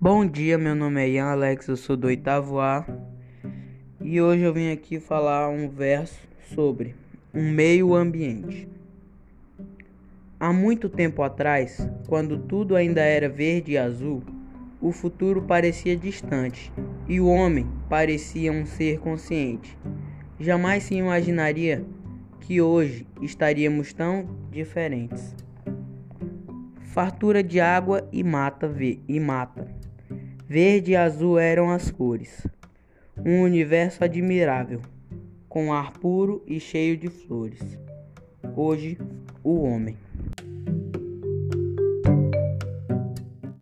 Bom dia, meu nome é Ian Alex, eu sou do oitavo A e hoje eu vim aqui falar um verso sobre um meio ambiente. Há muito tempo atrás, quando tudo ainda era verde e azul, o futuro parecia distante e o homem parecia um ser consciente. Jamais se imaginaria que hoje estaríamos tão diferentes. Fartura de água e mata e mata. Verde e azul eram as cores. Um universo admirável, com ar puro e cheio de flores. Hoje, o homem.